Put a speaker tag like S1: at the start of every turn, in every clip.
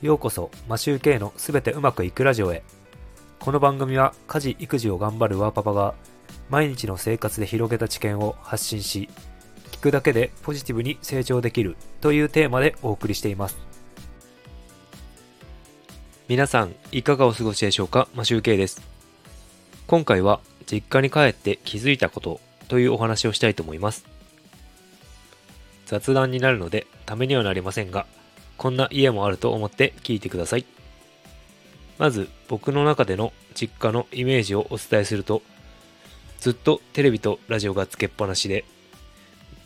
S1: ようこそマシューケイのすべてうまくいくラジオへ。この番組は家事育児を頑張るワーパパが毎日の生活で広げた知見を発信し聞くだけでポジティブに成長できるというテーマでお送りしています。皆さんいかがお過ごしでしょうか？マシューケイです。今回は実家に帰って気づいたことというお話をしたいと思います。雑談になるのでためにはなりませんがこんな家もあると思って聞いてください。まず僕の中での実家のイメージをお伝えすると、ずっとテレビとラジオがつけっぱなしで、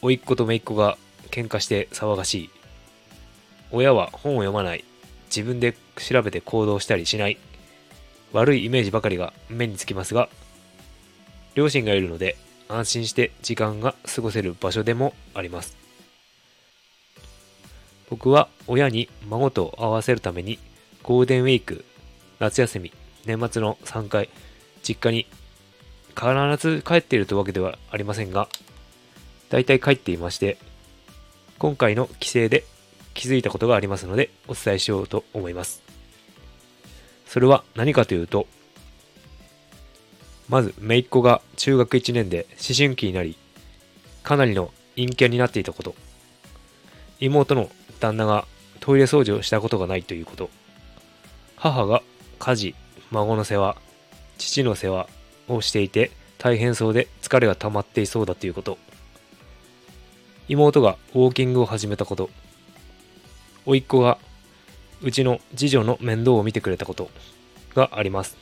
S1: 甥っ子と姪っ子が喧嘩して騒がしい。親は本を読まない。自分で調べて行動したりしない。悪いイメージばかりが目につきますが、両親がいるので安心して時間が過ごせる場所でもあります。僕は親に孫と合わせるためにゴールデンウィーク、夏休み、年末の3回、実家に必ず帰っているというわけではありませんが、大体帰っていまして、今回の帰省で気づいたことがありますのでお伝えしようと思います。それは何かというと、まず、姪っ子が中学1年で思春期になり、かなりの陰キャになっていたこと。妹の旦那がトイレ掃除をしたことがないということ。母が家事、孫の世話、父の世話をしていて大変そうで疲れが溜まっていそうだということ。妹がウォーキングを始めたこと。甥っ子がうちの次女の面倒を見てくれたことがあります。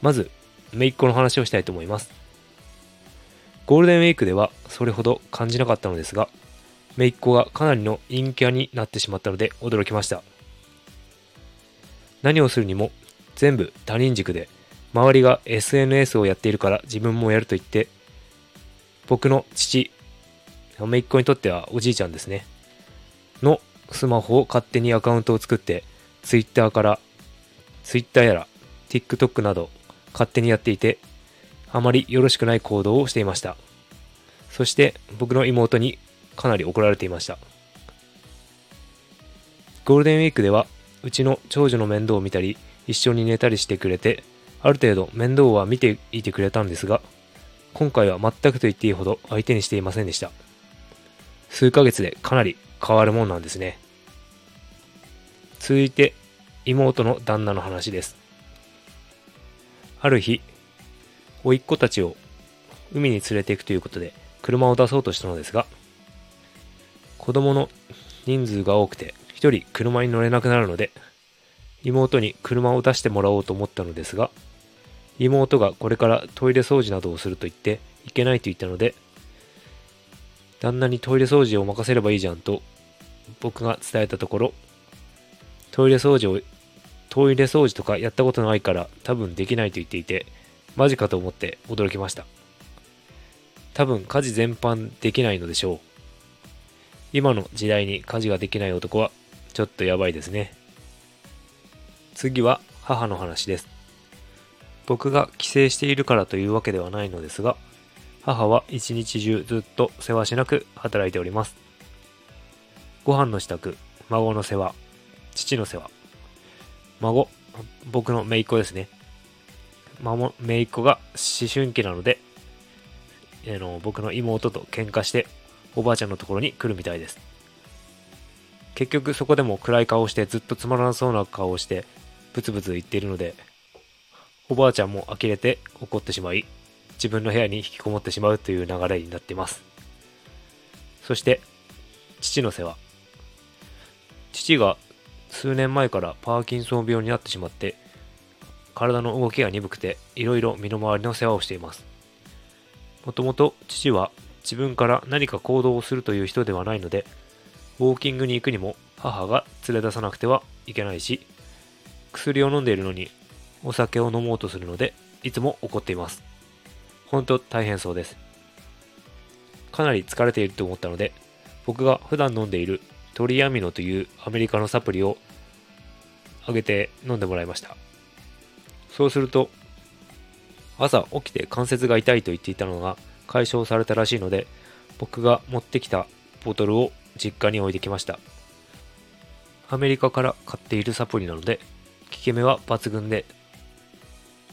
S1: まず、姪っ子の話をしたいと思います。ゴールデンウィークではそれほど感じなかったのですが、姪っ子がかなりの陰キャになってしまったので驚きました。何をするにも全部他人軸で、周りが SNS をやっているから自分もやると言って、僕の父、姪っ子にとってはおじいちゃんですね、のスマホを勝手にアカウントを作って、Twitter から、Twitter やら TikTok など勝手にやっていて、あまりよろしくない行動をしていました。そして僕の妹にかなり怒られていました。ゴールデンウィークでは、うちの長女の面倒を見たり、一緒に寝たりしてくれて、ある程度面倒は見ていてくれたんですが、今回は全くと言っていいほど相手にしていませんでした。数ヶ月でかなり変わるもんなんですね。続いて、妹の旦那の話です。ある日、甥っ子たちを海に連れて行くということで車を出そうとしたのですが、子供の人数が多くて一人車に乗れなくなるので妹に車を出してもらおうと思ったのですが妹がこれからトイレ掃除などをすると言っていけないと言ったので旦那にトイレ掃除を任せればいいじゃんと僕が伝えたところトイレ掃除をトイレ掃除とかやったことないから多分できないと言っていてマジかと思って驚きました。多分家事全般できないのでしょう。今の時代に家事ができない男はちょっとやばいですね。次は母の話です。僕が帰省しているからというわけではないのですが、母は一日中ずっと世話しなく働いております。ご飯の支度、孫の世話、父の世話、孫、僕の姪っ子ですね。孫、姪っ子が思春期なので、あの僕の妹と喧嘩しておばあちゃんのところに来るみたいです。結局そこでも暗い顔をしてずっとつまらなそうな顔をしてブツブツ言っているので、おばあちゃんも呆れて怒ってしまい、自分の部屋に引きこもってしまうという流れになっています。そして、父の世話。父が数年前からパーキンソン病になってしまって、体の動きが鈍くて、いろいろ身の回りの世話をしています。もともと父は自分から何か行動をするという人ではないので、ウォーキングに行くにも母が連れ出さなくてはいけないし、薬を飲んでいるのにお酒を飲もうとするので、いつも怒っています。本当大変そうです。かなり疲れていると思ったので、僕が普段飲んでいるトリアミノというアメリカのサプリをあげて飲んでもらいました。そうすると、朝起きて関節が痛いと言っていたのが解消されたらしいので、僕が持ってきたボトルを実家に置いてきました。アメリカから買っているサプリなので効き目は抜群で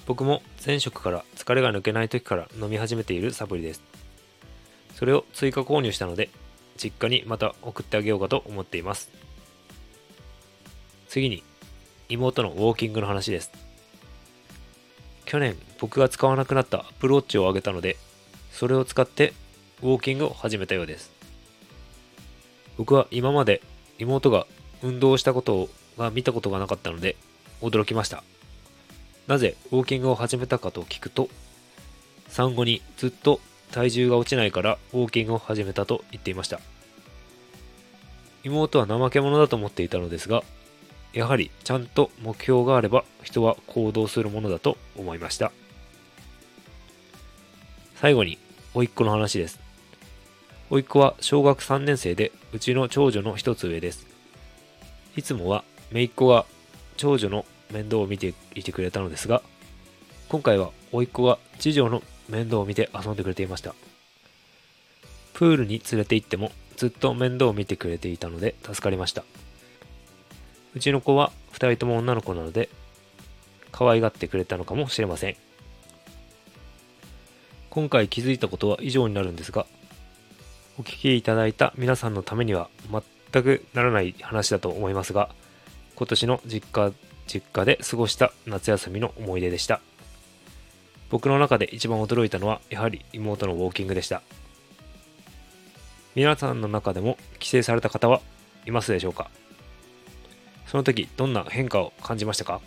S1: 僕も前職から疲れが抜けない時から飲み始めているサプリです。それを追加購入したので実家にまた送ってあげようかと思っています。次に妹のウォーキングの話です。去年僕が使わなくなったアプローチをあげたのでそれを使ってウォーキングを始めたようです。僕は今まで妹が運動をしたことが見たことがなかったので驚きました。なぜウォーキングを始めたかと聞くと産後にずっと体重が落ちないからウォーキングを始めたと言っていました。妹は怠け者だと思っていたのですがやはりちゃんと目標があれば人は行動するものだと思いました。最後に甥っ子の話です。甥っ子は小学3年生でうちの長女の一つ上です。いつもは姪っ子が長女の面倒を見ていてくれたのですが今回は甥っ子が次女の面倒を見て遊んでくれていました。プールに連れて行ってもずっと面倒を見てくれていたので助かりました。うちの子は2人とも女の子なので可愛がってくれたのかもしれません。今回気づいたことは以上になるんですがお聞きいただいた皆さんのためには全くならない話だと思いますが今年の実家実家で過ごした夏休みの思い出でした。僕の中で一番驚いたのはやはり妹のウォーキングでした。皆さんの中でも帰省された方はいますでしょうか？その時どんな変化を感じましたか？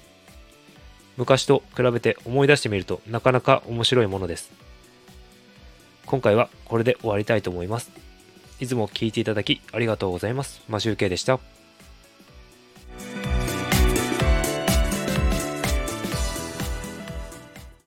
S1: 昔と比べて思い出してみるとなかなか面白いものです。今回はこれで終わりたいと思います。いつも聞いていただきありがとうございます。マシュウケイでした。